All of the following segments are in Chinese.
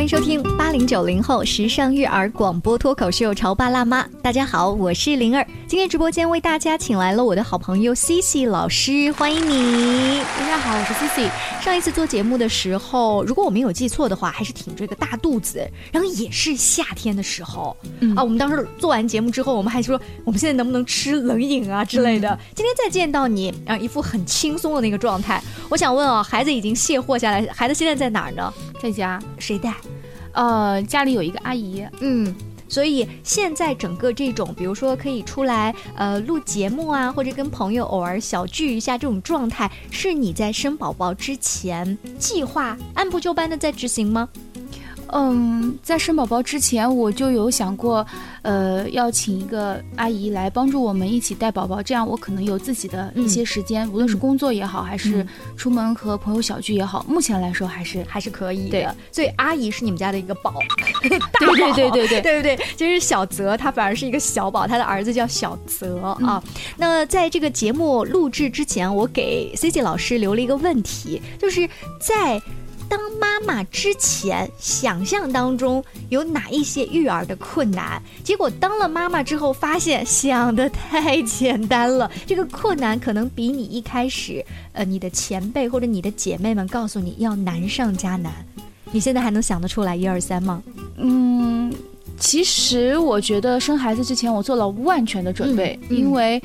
欢迎收听八零九零后时尚育儿广播脱口秀《潮爸辣妈》。大家好，我是灵儿。今天直播间为大家请来了我的好朋友 Cici 老师，欢迎你。大家好，我是 Cici。上一次做节目的时候，如果我没有记错的话，还是挺着一个大肚子，然后也是夏天的时候、啊。我们当时做完节目之后，我们还说我们现在能不能吃冷饮啊之类的。今天再见到你，啊，一副很轻松的那个状态。我想问啊，孩子已经卸货下来，孩子现在在哪儿呢？在家，谁带？呃，家里有一个阿姨，嗯，所以现在整个这种，比如说可以出来呃录节目啊，或者跟朋友偶尔小聚一下这种状态，是你在生宝宝之前计划按部就班的在执行吗？嗯，在生宝宝之前我就有想过，呃，要请一个阿姨来帮助我们一起带宝宝，这样我可能有自己的一些时间，无论是工作也好，还是出门和朋友小聚也好，目前来说还是还是可以的。所以阿姨是你们家的一个宝，大宝。对对对对对对对，就是小泽，他反而是一个小宝，他的儿子叫小泽啊。那在这个节目录制之前，我给 C C 老师留了一个问题，就是在。当妈妈之前，想象当中有哪一些育儿的困难？结果当了妈妈之后，发现想的太简单了。这个困难可能比你一开始，呃，你的前辈或者你的姐妹们告诉你要难上加难。你现在还能想得出来一二三吗？嗯，其实我觉得生孩子之前我做了万全的准备，嗯、因为。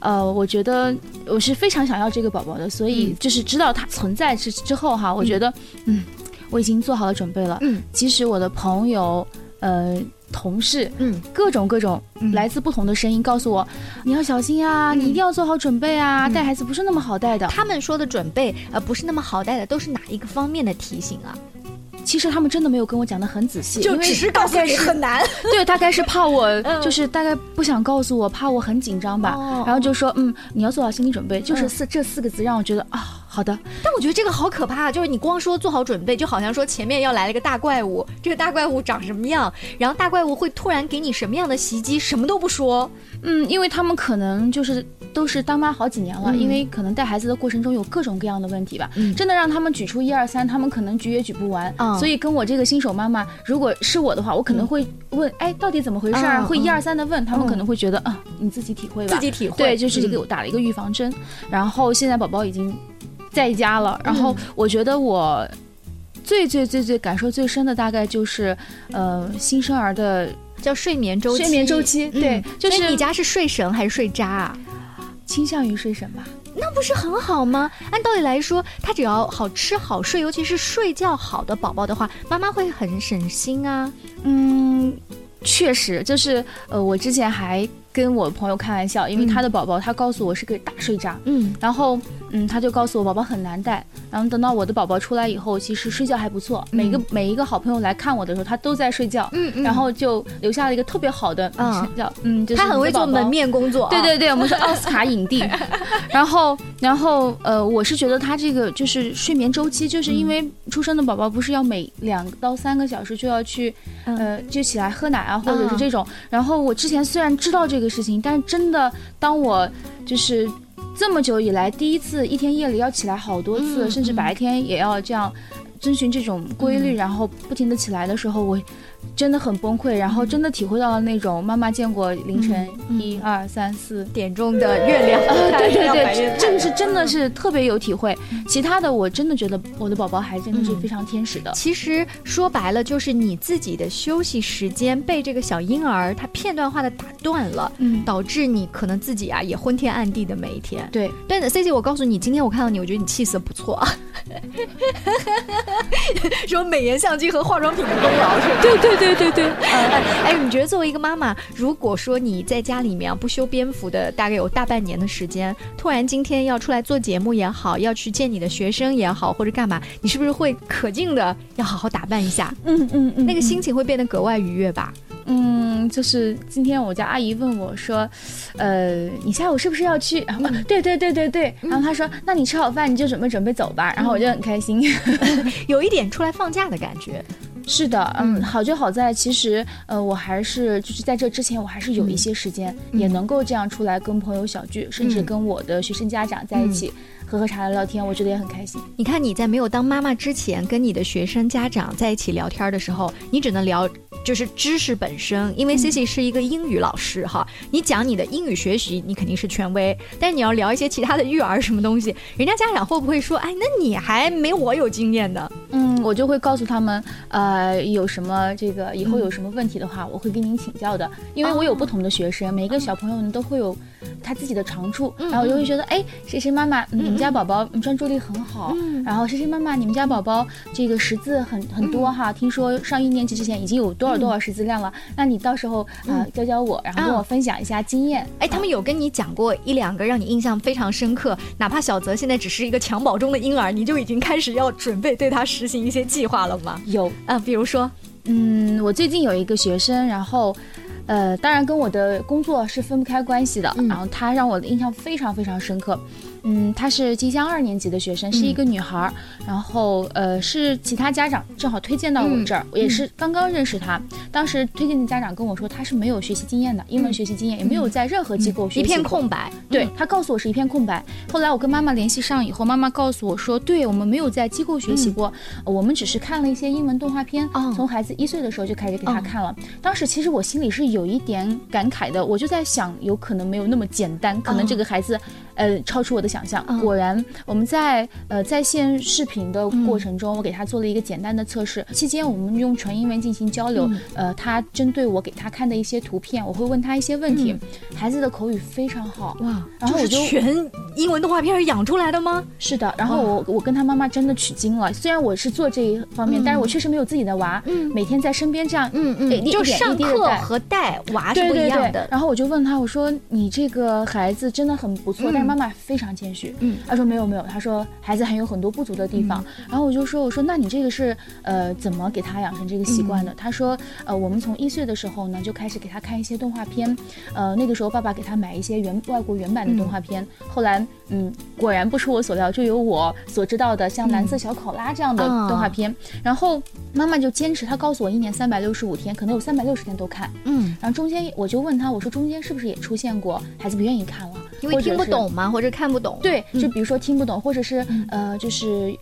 呃，我觉得我是非常想要这个宝宝的，所以就是知道它存在之之后哈，我觉得嗯，我已经做好了准备了。嗯，即使我的朋友、呃同事，嗯，各种各种来自不同的声音告诉我，你要小心啊，你一定要做好准备啊，带孩子不是那么好带的。他们说的准备呃不是那么好带的，都是哪一个方面的提醒啊？其实他们真的没有跟我讲的很仔细，就只是告诉你很难。对，大概是怕我，就是大概不想告诉我，怕我很紧张吧。然后就说，嗯，你要做好心理准备，就是四这四个字让我觉得啊，好的。但我觉得这个好可怕，就是你光说做好准备，就好像说前面要来了一个大怪物，这个大怪物长什么样，然后大怪物会突然给你什么样的袭击，什么都不说。嗯，因为他们可能就是都是当妈好几年了，因为可能带孩子的过程中有各种各样的问题吧，真的让他们举出一二三，他们可能举也举不完。所以跟我这个新手妈妈，如果是我的话，我可能会问，哎，到底怎么回事儿？会一二三的问，他们可能会觉得啊，你自己体会吧，自己体会。对，就是给我打了一个预防针。然后现在宝宝已经在家了，然后我觉得我最最最最感受最深的大概就是，呃，新生儿的。叫睡眠周期，睡眠周期，对，就是你家是睡神还是睡渣啊？倾向于睡什么。那不是很好吗？按道理来说，他只要好吃好睡，尤其是睡觉好的宝宝的话，妈妈会很省心啊。嗯，确实，就是呃，我之前还跟我朋友开玩笑，因为他的宝宝，他告诉我是个大睡渣，嗯，然后嗯，他就告诉我宝宝很难带，然后等到我的宝宝出来以后，其实睡觉还不错，每个每一个好朋友来看我的时候，他都在睡觉，嗯，嗯。然后就留下了一个特别好的睡觉，嗯，就是他很会做门面工作，对对对，我们是奥斯卡影帝，然后然后呃，我是觉得他这个就是睡眠周期，就是因为出生的宝宝不是要每两到三个小时就要去呃就起来喝奶啊，或者是这种，然后我之前虽然知道这个。事情，但是真的，当我就是这么久以来第一次一天夜里要起来好多次，嗯、甚至白天也要这样遵循这种规律，嗯、然后不停的起来的时候，我真的很崩溃，然后真的体会到了那种妈妈见过凌晨一二三四点钟的月亮，呃、对对 对，这个是真的是特别有体会。其他的，我真的觉得我的宝宝还真的是非常天使的。其实说白了，就是你自己的休息时间被这个小婴儿他片段化的打断了，嗯，导致你可能自己啊也昏天暗地的每一天。对，但 C C，我告诉你，今天我看到你，我觉得你气色不错啊。说美颜相机和化妆品的功劳是吧？对对对对对。哎哎，你觉得作为一个妈妈，如果说你在家里面不修边幅的，大概有大半年的时间，突然今天要出来做节目也好，要去见你的学生也好，或者干嘛，你是不是会可劲的要好好打扮一下？嗯嗯嗯，那个心情会变得格外愉悦吧？嗯，就是今天我家阿姨问我说，呃，你下午是不是要去？对对对对对，然后她说，那你吃好饭你就准备准备走吧。然后我就很开心，有一点出来放假的感觉。是的，嗯，好就好在，其实呃，我还是就是在这之前，我还是有一些时间，也能够这样出来跟朋友小聚，甚至跟我的学生家长在一起，喝喝茶聊聊天，我觉得也很开心。你看你在没有当妈妈之前，跟你的学生家长在一起聊天的时候，你只能聊就是知识本身，因为 Cici 是一个英语老师哈，你讲你的英语学习，你肯定是权威，但是你要聊一些其他的育儿什么东西，人家家长会不会说，哎，那你还没我有经验呢？嗯，我就会告诉他们，呃，有什么这个以后有什么问题的话，我会跟您请教的，因为我有不同的学生，每一个小朋友呢都会有他自己的长处，然后我就会觉得，哎，谁谁妈妈，你们家宝宝专注力很好，然后谁谁妈妈，你们家宝宝这个识字很很多哈，听说上一年级之前已经有多少多少识字量了，那你到时候啊教教我，然后跟我分享一下经验。哎，他们有跟你讲过一两个让你印象非常深刻，哪怕小泽现在只是一个襁褓中的婴儿，你就已经开始要准备对他实行一些计划了吗？有。啊，比如说，嗯，我最近有一个学生，然后。呃，当然跟我的工作是分不开关系的。然后他让我的印象非常非常深刻。嗯，她是即将二年级的学生，是一个女孩儿。然后呃，是其他家长正好推荐到我这儿，我也是刚刚认识她。当时推荐的家长跟我说，她是没有学习经验的，英文学习经验也没有在任何机构学习，一片空白。对她告诉我是一片空白。后来我跟妈妈联系上以后，妈妈告诉我说，对我们没有在机构学习过，我们只是看了一些英文动画片，从孩子一岁的时候就开始给他看了。当时其实我心里是有一点感慨的，我就在想，有可能没有那么简单，可能这个孩子，呃，超出我的想象。果然，我们在呃在线视频的过程中，我给他做了一个简单的测试。期间，我们用纯英文进行交流。呃，他针对我给他看的一些图片，我会问他一些问题。孩子的口语非常好哇！然后我就全英文动画片是养出来的吗？是的。然后我我跟他妈妈真的取经了。虽然我是做这一方面，但是我确实没有自己的娃，每天在身边这样，嗯嗯，就上课和带娃是不一样的。然后我就问他，我说你这个孩子真的很不错，但是妈妈非常谦虚。嗯，她说没有没有，她说孩子还有很多不足的地方。然后我就说我说那你这个是呃怎么给他养成这个习惯的？她说呃我们从一岁的时候呢就开始给他看一些动画片，呃那个时候爸爸给他买一些原外国原版的动画片。后来嗯果然不出我所料，就有我所知道的像蓝色小考拉这样的动画片。然后妈妈就坚持，她告诉我一年三百六十五天，可能有三百六十天都看。嗯，然后中间我就问她我说中间是不是也出现过孩子不愿意看了？因为听不懂嘛？或者看不懂？对，就比如说听不懂，或者是呃，就是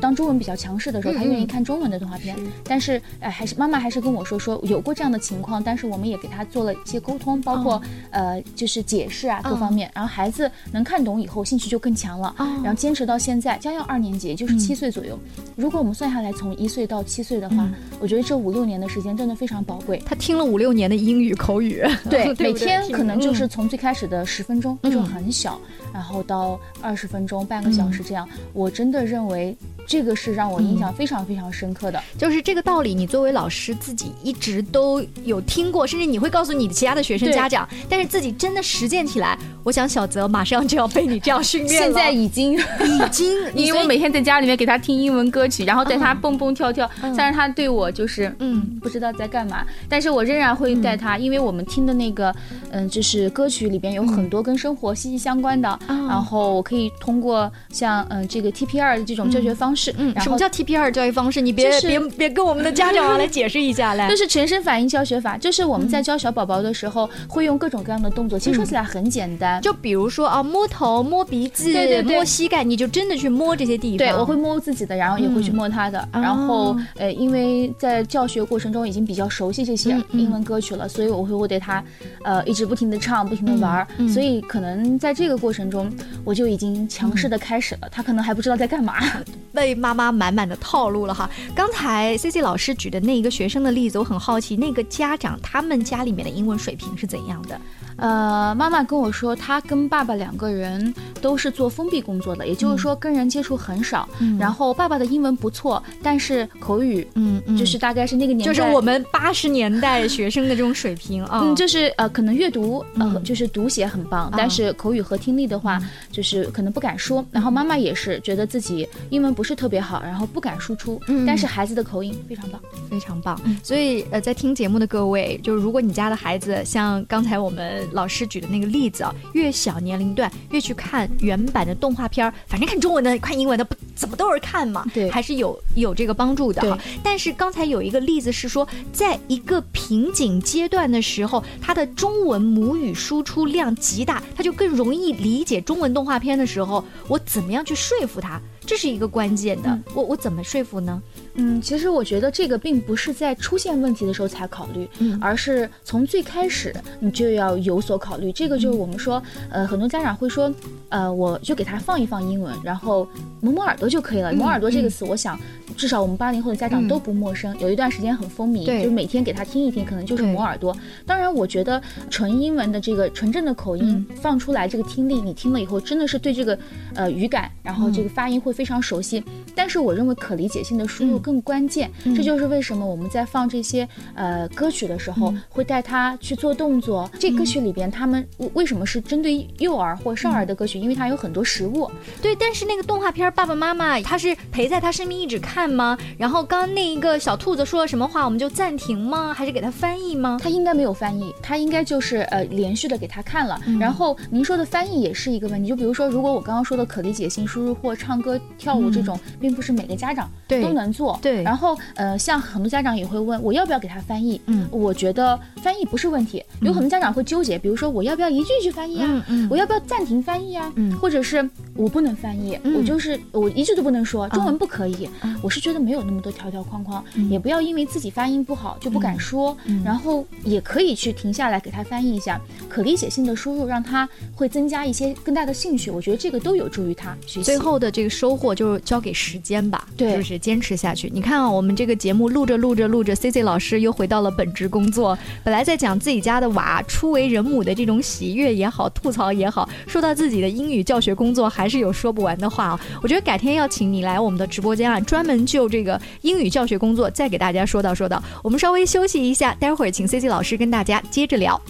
当中文比较强势的时候，他愿意看中文的动画片。但是，哎，还是妈妈还是跟我说说有过这样的情况，但是我们也给他做了一些沟通，包括呃，就是解释啊各方面。然后孩子能看懂以后，兴趣就更强了。然后坚持到现在，将要二年级，也就是七岁左右。如果我们算下来，从一岁到七岁的话，我觉得这五六年的时间真的非常宝贵。他听了五六年的英语口语，对，每天可能就是从最开始的十分钟那种。很小，然后到二十分钟、半个小时这样，我真的认为。这个是让我印象非常非常深刻的，就是这个道理。你作为老师自己一直都有听过，甚至你会告诉你的其他的学生家长，但是自己真的实践起来，我想小泽马上就要被你这样训练了。现在已经 已经，因为我每天在家里面给他听英文歌曲，然后带他蹦蹦跳跳，但是他对我就是嗯不知道在干嘛，但是我仍然会带他，因为我们听的那个嗯就是歌曲里边有很多跟生活息息相关的，然后我可以通过像嗯这个 TPR 的这种教学方。式，嗯，什么叫 TPR 教育方式？你别别别跟我们的家长来解释一下来。就是全身反应教学法，就是我们在教小宝宝的时候会用各种各样的动作。其实说起来很简单，就比如说啊，摸头、摸鼻子、摸膝盖，你就真的去摸这些地方。对，我会摸自己的，然后也会去摸他的。然后呃，因为在教学过程中已经比较熟悉这些英文歌曲了，所以我会我对他呃一直不停的唱，不停的玩。所以可能在这个过程中，我就已经强势的开始了，他可能还不知道在干嘛。被妈妈满满的套路了哈！刚才 C C 老师举的那一个学生的例子，我很好奇，那个家长他们家里面的英文水平是怎样的？呃，妈妈跟我说，她跟爸爸两个人都是做封闭工作的，也就是说跟人接触很少。然后爸爸的英文不错，但是口语，嗯，就是大概是那个年代，就是我们八十年代学生的这种水平啊。嗯，就是呃，可能阅读呃，就是读写很棒，但是口语和听力的话，就是可能不敢说。然后妈妈也是觉得自己英文不是特别好，然后不敢输出。嗯，但是孩子的口音非常棒，非常棒。所以呃，在听节目的各位，就是如果你家的孩子像刚才我们。们老师举的那个例子啊，越小年龄段越去看原版的动画片儿，反正看中文的、看英文的不怎么都是看嘛，对还是有有这个帮助的哈。但是刚才有一个例子是说，在一个瓶颈阶段的时候，他的中文母语输出量极大，他就更容易理解中文动画片的时候，我怎么样去说服他，这是一个关键的。我我怎么说服呢？嗯，其实我觉得这个并不是在出现问题的时候才考虑，嗯而是从最开始你就要有所考虑。这个就是我们说，呃，很多家长会说，呃，我就给他放一放英文，然后磨磨耳朵就可以了。磨耳朵这个词，我想至少我们八零后的家长都不陌生，有一段时间很风靡，就是每天给他听一听，可能就是磨耳朵。当然，我觉得纯英文的这个纯正的口音放出来，这个听力你听了以后，真的是对这个呃语感，然后这个发音会非常熟悉。但是我认为可理解性的输入更关键，这就是为什么我们在放这些呃歌曲的时候，会带他去做动作。这歌曲里边，他们为为什么是针对幼儿或少儿的歌曲？因为它有很多食物。对，但是那个动画片儿爸爸妈妈他是陪在他身边一直看吗？然后刚刚那一个小兔子说了什么话，我们就暂停吗？还是给他翻译吗？他应该没有翻译，他应该就是呃连续的给他看了。嗯然后您说的翻译也是一个问题，就比如说，如果我刚刚说的可理解性输入或唱歌跳舞这种，并不是每个家长都能做。对然后呃，像很多家长也会问，我要不要给他翻译？嗯我觉得翻译不是问题，有很多家长会纠结，比如说我要不要一句一句翻译啊？嗯嗯我要不要暂停翻译啊？嗯或者是我不能翻译，嗯我就是我一句都不能说，中文不可以。我是觉得没有那么多条条框框，嗯也不要因为自己发音不好就不敢说，然后也可以去停下来给他翻译一下，可理解性的输入，让他会增加一些更大的兴趣。我觉得这个都有助于他学习。最后的这个收获就是交给时间吧，对就是坚持下去。你看啊，我们这个节目录着录着录着，C C 老师又回到了本职工作。本来在讲自己家的娃初为人母的这种喜悦也好，吐槽也好，说到自己的英语教学工作，还是有说不完的话啊。我觉得改天要请你来我们的直播间啊，专门就这个英语教学工作再给大家说道说道。我们稍微休息一下，待会儿请 C C 老师跟大家接着聊。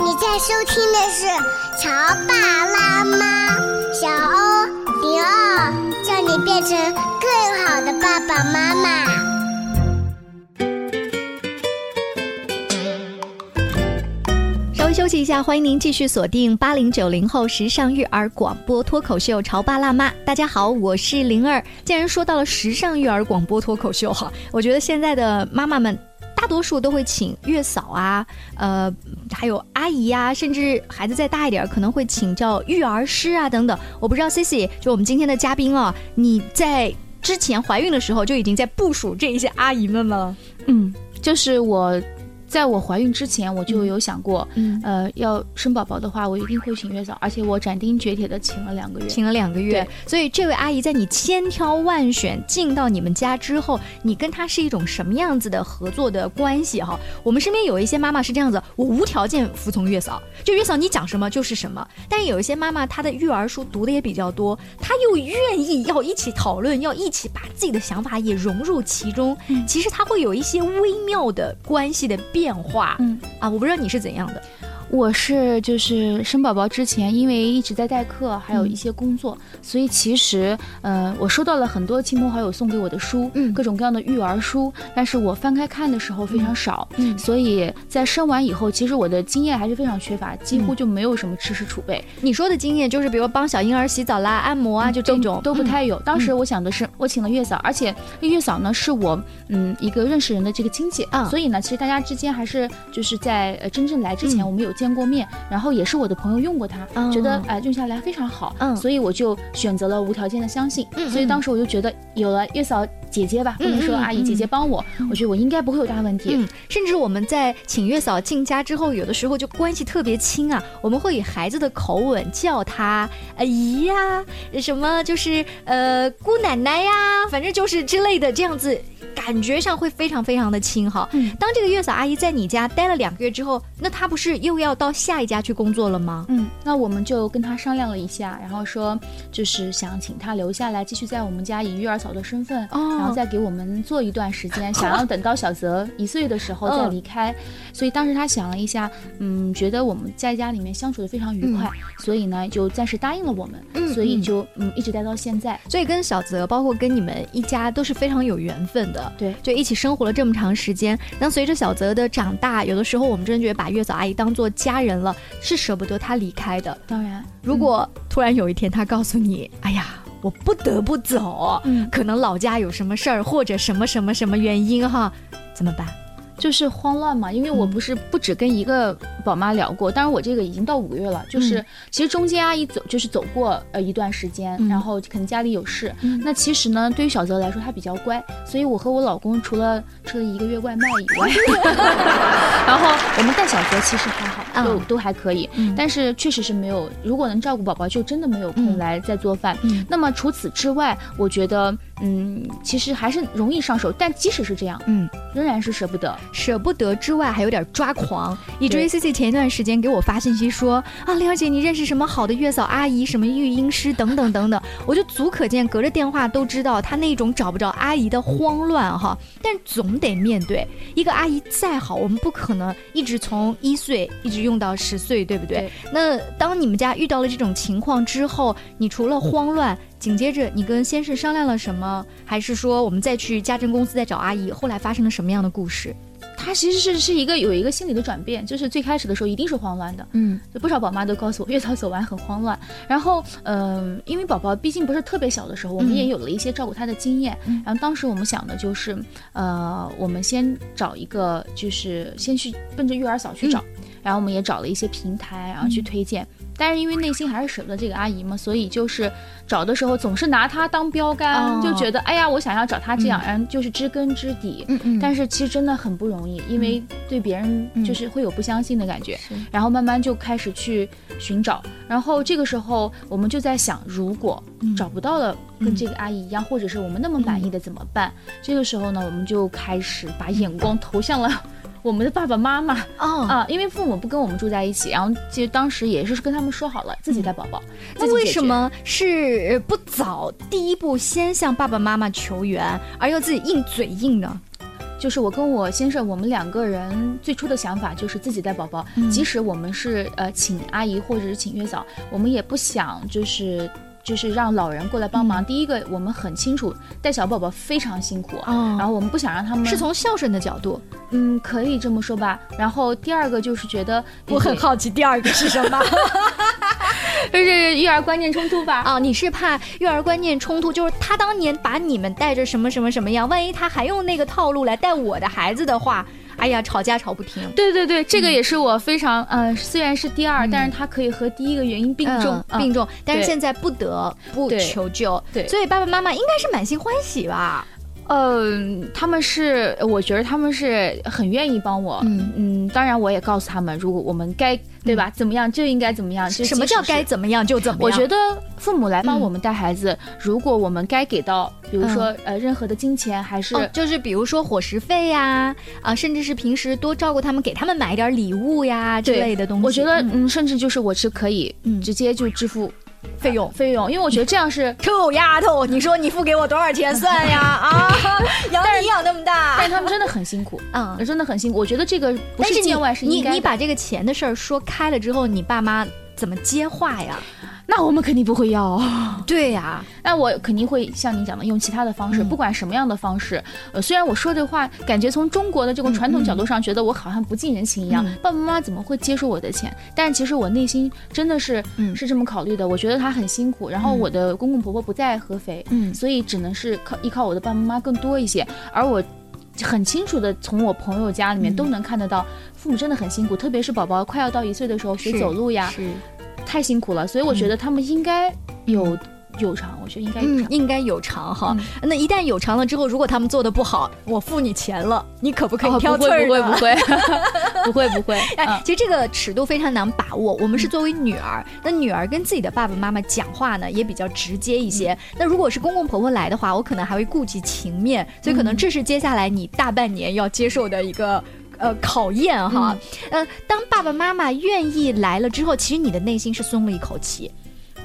你在收听的是《乔爸辣妈》，小欧零二，叫你变成更好的爸爸妈妈。稍微休息一下，欢迎您继续锁定八零九零后时尚育儿广播脱口秀《潮爸辣妈》。大家好，我是灵儿。既然说到了时尚育儿广播脱口秀哈，我觉得现在的妈妈们大多数都会请月嫂啊，呃，还有阿姨呀、甚至孩子再大一点，可能会请叫育儿师啊等等。我不知道 Cici，就我们今天的嘉宾啊，你在之前怀孕的时候就已经在部署这一些阿姨们吗？嗯，就是我。在我怀孕之前，我就有想过，嗯呃，要生宝宝的话，我一定会请月嫂，而且我斩钉截铁的请了两个月。请了两个月，所以这位阿姨在你千挑万选进到你们家之后，你跟她是一种什么样子的合作的关系哈？我们身边有一些妈妈是这样子，我无条件服从月嫂，就月嫂你讲什么就是什么。但有一些妈妈她的育儿书读的也比较多，她又愿意要一起讨论，要一起把自己的想法也融入其中。其实她会有一些微妙的关系的变化。嗯啊，我不知道你是怎样的。我是就是生宝宝之前，因为一直在代课，还有一些工作，所以其实呃，我收到了很多亲朋好友送给我的书，嗯。各种各样的育儿书，但是我翻开看的时候非常少，嗯。所以在生完以后，其实我的经验还是非常缺乏，几乎就没有什么知识储备，你说的经验就是，比如帮小婴儿洗澡啦、按摩啊，就这都种都不太有。当时我想的是，我请了月嫂，而且那月嫂呢是我嗯一个认识人的这个亲戚，嗯所以呢，其实大家之间还是就是在呃真正来之前嗯。我们有见过面，然后也是我的朋友用过它，哦觉得哎、用下来非常好，嗯。所以我就选择了无条件的相信。嗯所以当时我就觉得有了月嫂姐姐吧，不能说阿姨姐姐帮我，我觉得我应该不会有大问题。嗯，甚至我们在请月嫂进家之后，有的时候就关系特别亲啊，我们会以孩子的口吻叫她阿姨呀、什么就是呃姑奶奶呀，反正就是之类的这样子。感觉上会非常非常的亲哈。嗯当这个月嫂阿姨在你家待了两个月之后，那她不是又要到下一家去工作了吗？嗯，那我们就跟她商量了一下，然后说就是想请她留下来，继续在我们家以育儿嫂的身份，哦然后再给我们做一段时间，想要等到小泽一岁的时候再离开。所以当时他想了一下，嗯，觉得我们在家里面相处的非常愉快，所以呢就暂时答应了我们，所以就嗯一直待到现在。所以跟小泽，包括跟你们一家都是非常有缘分的。对，就一起生活了这么长时间。那随着小泽的长大，有的时候我们真的觉得把月嫂阿姨当做家人了，是舍不得她离开的。当然，如果突然有一天她告诉你，哎呀，我不得不走，嗯，可能老家有什么事儿，或者什么什么什么原因哈，怎么办？就是慌乱嘛，因为我不是不止跟一个宝妈聊过，当然我这个已经到五月了，就是其实中间阿姨走就是走过呃一段时间，然后可能家里有事，那其实呢对于小泽来说他比较乖，所以我和我老公除了吃了一个月外卖以外，然后我们带小泽其实还好，都都还可以，但是确实是没有，如果能照顾宝宝就真的没有空来再做饭。那么除此之外，我觉得。嗯，其实还是容易上手，但即使是这样，嗯，仍然是舍不得。舍不得之外，还有点抓狂。以至于 C C 前一段时间给我发信息说啊，玲儿姐，你认识什么好的月嫂阿姨，什么育婴师等等等等，我就足可见，隔着电话都知道他那种找不着阿姨的慌乱哈。但总得面对一个阿姨再好，我们不可能一直从一岁一直用到十岁，对不对？那当你们家遇到了这种情况之后，你除了慌乱。紧接着，你跟先生商量了什么？还是说我们再去家政公司再找阿姨？后来发生了什么样的故事？他其实是是一个有一个心理的转变，就是最开始的时候一定是慌乱的，嗯，就不少宝妈都告诉我，月嫂走完很慌乱。然后，嗯，因为宝宝毕竟不是特别小的时候，我们也有了一些照顾他的经验。然后当时我们想的就是，呃，我们先找一个，就是先去奔着育儿嫂去找，然后我们也找了一些平台，然后去推荐。但是因为内心还是舍不得这个阿姨嘛，所以就是找的时候总是拿她当标杆，就觉得哎呀，我想要找她这样，然后就是知根知底。嗯嗯。但是其实真的很不容易，因为对别人就是会有不相信的感觉。然后慢慢就开始去寻找，然后这个时候我们就在想，如果找不到了跟这个阿姨一样，或者是我们那么满意的怎么办？这个时候呢，我们就开始把眼光投向了。我们的爸爸妈妈哦啊，因为父母不跟我们住在一起，然后其实当时也是跟他们说好了自己带宝宝。那为什么是不早第一步先向爸爸妈妈求援，而要自己硬嘴硬呢？就是我跟我先生，我们两个人最初的想法就是自己带宝宝，即使我们是呃请阿姨或者是请月嫂，我们也不想就是。就是让老人过来帮忙。第一个，我们很清楚带小宝宝非常辛苦，然后我们不想让他们是从孝顺的角度，嗯，可以这么说吧。然后第二个就是觉得我很好奇，第二个是什么？就是育儿观念冲突吧？啊，你是怕育儿观念冲突？就是他当年把你们带着什么什么什么样，万一他还用那个套路来带我的孩子的话。哎呀，吵架吵不停。对对对，这个也是我非常呃，虽然是第二，但是它可以和第一个原因并重并重，但是现在不得不求救。对，所以爸爸妈妈应该是满心欢喜吧？嗯，他们是，我觉得他们是很愿意帮我。嗯嗯，当然我也告诉他们，如果我们该对吧，怎么样就应该怎么样。什么叫该怎么样就怎么样？我觉得父母来帮我们带孩子，如果我们该给到，比如说呃任何的金钱，还是就是比如说伙食费呀，啊，甚至是平时多照顾他们，给他们买一点礼物呀之类的东西。我觉得嗯，甚至就是我是可以直接就支付。费用费用，因为我觉得这样是臭丫头，你说你付给我多少钱算呀？啊，养你养那么大，但是他们真的很辛苦啊，真的很辛苦。我觉得这个不是见外，是你你把这个钱的事儿说开了之后，你爸妈怎么接话呀？那我们肯定不会要，对呀。那我肯定会像你讲的，用其他的方式，不管什么样的方式。呃，虽然我说这话，感觉从中国的这个传统角度上，觉得我好像不近人情一样。爸爸妈妈怎么会接受我的钱？但其实我内心真的是，是这么考虑的。我觉得他很辛苦，然后我的公公婆婆不在合肥，嗯，所以只能是靠依靠我的爸爸妈妈更多一些。而我很清楚的从我朋友家里面都能看得到，父母真的很辛苦，特别是宝宝快要到一岁的时候学走路呀。太辛苦了，所以我觉得他们应该有有偿，我觉得应该有嗯应该有偿哈。那一旦有偿了之后，如果他们做的不好，我付你钱了，你可不可以挑刺儿？不会不会不会 不会。哎，其实这个尺度非常难把握。我们是作为女儿，那女儿跟自己的爸爸妈妈讲话呢也比较直接一些。那如果是公公婆婆来的话，我可能还会顾及情面，所以可能这是接下来你大半年要接受的一个。呃，考验哈，呃，当爸爸妈妈愿意来了之后，其实你的内心是松了一口气，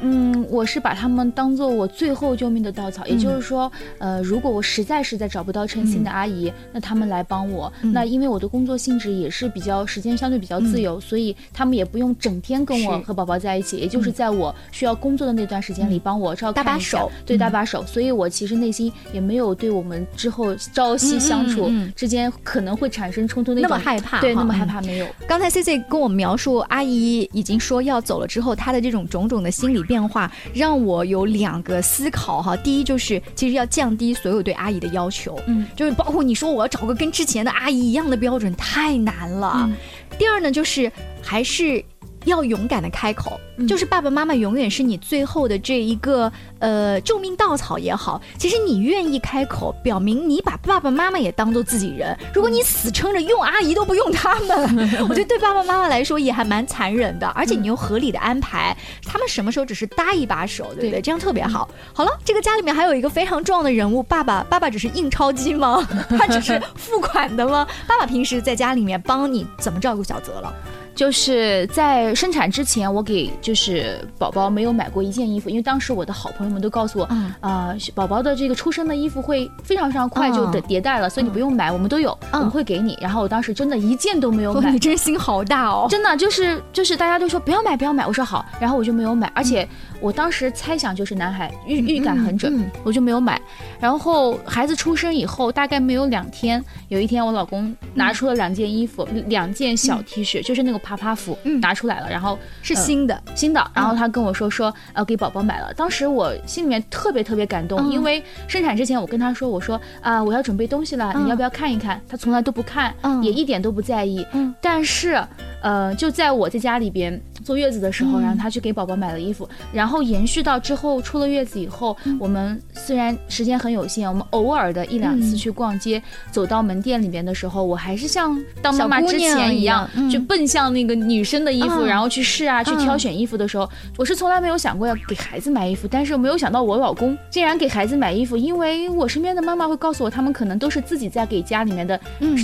嗯，我是把他们当做我最后救命的稻草，也就是说，呃，如果我实在实在找不到称心的阿姨，那他们来帮我。那因为我的工作性质也是比较时间相对比较自由，所以他们也不用整天跟我和宝宝在一起，也就是在我需要工作的那段时间里帮我照看搭把手，对搭把手。所以我其实内心也没有对我们之后朝夕相处之间可能会产生冲突那么害怕，对，那么害怕没有。刚才 C C 跟我描述阿姨已经说要走了之后，她的这种种种的心理变。变化让我有两个思考哈，第一就是其实要降低所有对阿姨的要求，嗯，就是包括你说我要找个跟之前的阿姨一样的标准太难了。第二呢，就是还是。要勇敢的开口，就是爸爸妈妈永远是你最后的这一个呃救命稻草也好。其实你愿意开口，表明你把爸爸妈妈也当做自己人。如果你死撑着用阿姨都不用他们，我觉得对爸爸妈妈来说也还蛮残忍的。而且你又合理的安排，他们什么时候只是搭一把手，对不对？这样特别好。好了，这个家里面还有一个非常重要的人物，爸爸。爸爸只是印钞机吗？他只是付款的吗？爸爸平时在家里面帮你怎么照顾小泽了？就是在生产之前，我给就是宝宝没有买过一件衣服，因为当时我的好朋友们都告诉我，啊，宝宝的这个出生的衣服会非常非常快就的迭代了，所以你不用买，我们都有，我们会给你。然后我当时真的一件都没有买，你真心好大哦！真的就是就是大家都说不要买不要买，我说好，然后我就没有买，而且我当时猜想就是男孩预预感很准，我就没有买。然后孩子出生以后大概没有两天，有一天我老公拿出了两件衣服，两件小 T 恤，就是那个。啪啪服拿出来了，然后是新的新的，然后他跟我说说呃给宝宝买了，当时我心里面特别特别感动，因为生产之前我跟他说我说啊我要准备东西了，你要不要看一看？他从来都不看，也一点都不在意，但是呃就在我在家里边。坐月子的时候，然后他去给宝宝买了衣服，然后延续到之后出了月子以后，我们虽然时间很有限，我们偶尔的一两次去逛街，走到门店里边的时候，我还是像当妈妈之前一样，去奔向那个女生的衣服，然后去试啊，去挑选衣服的时候，我是从来没有想过要给孩子买衣服，但是没有想到我老公竟然给孩子买衣服，因为我身边的妈妈会告诉我，他们可能都是自己在给家里面的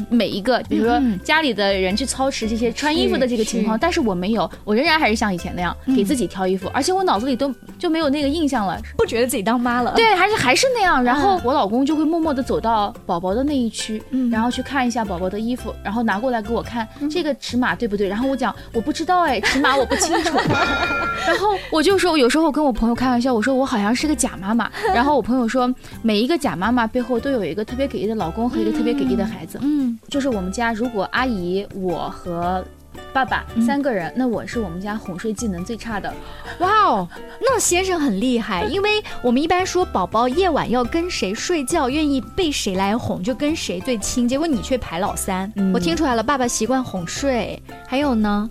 每一个，比如说家里的人去操持这些穿衣服的这个情况，但是我没有，我仍然。然还是像以前那样给自己挑衣服，而且我脑子里都就没有那个印象了，不觉得自己当妈了。对，还是还是那样。然后我老公就会默默的走到宝宝的那一区，然后去看一下宝宝的衣服，然后拿过来给我看这个尺码对不对？然后我讲我不知道哎，尺码我不清楚。然后我就说，有时候我跟我朋友开玩笑，我说我好像是个假妈妈。然后我朋友说，每一个假妈妈背后都有一个特别给力的老公和一个特别给力的孩子。嗯，就是我们家如果阿姨我和。爸爸三个人，那我是我们家哄睡技能最差的。哇哦，那先生很厉害，因为我们一般说宝宝夜晚要跟谁睡觉，愿意被谁来哄，就跟谁最亲。结果你却排老三，我听出来了，爸爸习惯哄睡，还有呢？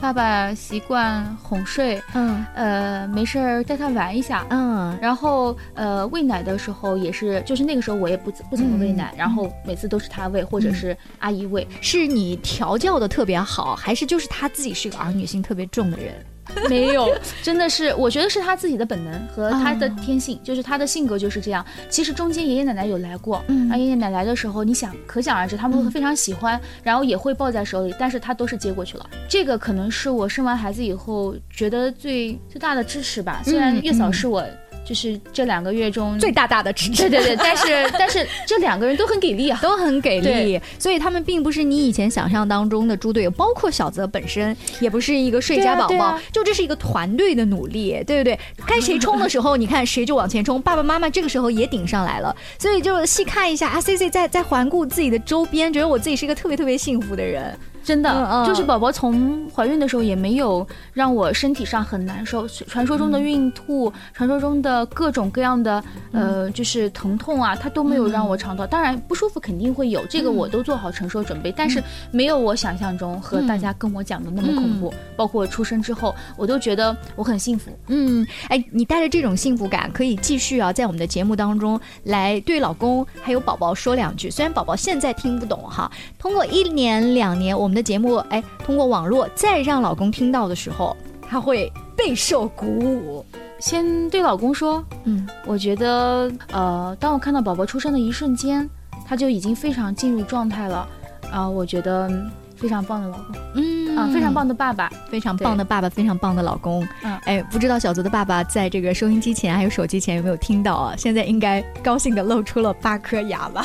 爸爸习惯哄睡，嗯，呃，没事儿带他玩一下，嗯，然后呃喂奶的时候也是，就是那个时候我也不不怎么喂奶，然后每次都是他喂或者是阿姨喂。是你调教的特别好，还是就是他自己是个儿女心特别重的人？没有，真的是，我觉得是他自己的本能和他的天性，就是他的性格就是这样。其实中间爷爷奶奶有来过，嗯啊，爷爷奶奶的时候，你想可想而知，他们会非常喜欢，然后也会抱在手里，但是他都是接过去了。这个可能是我生完孩子以后觉得最最大的支持吧。虽然月嫂是我。就是这两个月中最大大的支持，对对对，但是 但是这两个人都很给力啊，都很给力，所以他们并不是你以前想象当中的猪队友，包括小泽本身也不是一个睡家宝宝，就这是一个团队的努力，对不对？该谁冲的时候，你看谁就往前冲，爸爸妈妈这个时候也顶上来了，所以就细看一下啊，C C 在在环顾自己的周边，觉得我自己是一个特别特别幸福的人。真的，就是宝宝从怀孕的时候也没有让我身体上很难受。传说中的孕吐，传说中的各种各样的呃，就是疼痛啊，他都没有让我尝到。当然不舒服肯定会有，这个我都做好承受准备。但是没有我想象中和大家跟我讲的那么恐怖。包括出生之后，我都觉得我很幸福。嗯，哎，你带着这种幸福感，可以继续啊，在我们的节目当中来对老公还有宝宝说两句。虽然宝宝现在听不懂哈，通过一年两年我。我们的节目，哎，通过网络再让老公听到的时候，他会备受鼓舞。先对老公说，嗯，我觉得，呃，当我看到宝宝出生的一瞬间，他就已经非常进入状态了，啊，我觉得非常棒的老公。嗯。啊，非常棒的爸爸，非常棒的爸爸，非常棒的老公。嗯，哎，不知道小泽的爸爸在这个收音机前还有手机前有没有听到啊？现在应该高兴的露出了八颗牙吧？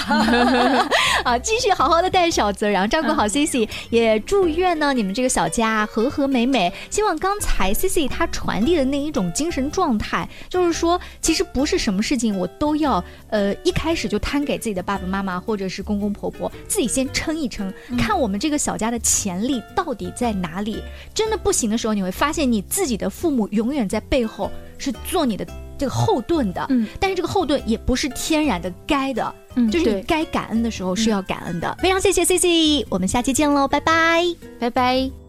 啊，继续好好的带小泽，然后照顾好 C C，也祝愿呢你们这个小家和和美美。希望刚才 C C 她传递的那一种精神状态，就是说，其实不是什么事情我都要呃一开始就摊给自己的爸爸妈妈或者是公公婆婆，自己先撑一撑，看我们这个小家的潜力到底在哪里。真的不行的时候，你会发现你自己的父母永远在背后是做你的这个后盾的。嗯，但是这个后盾也不是天然的该的，嗯，就是你该感恩的时候是要感恩的。非常谢谢 C C，我们下期见喽，拜拜，拜拜。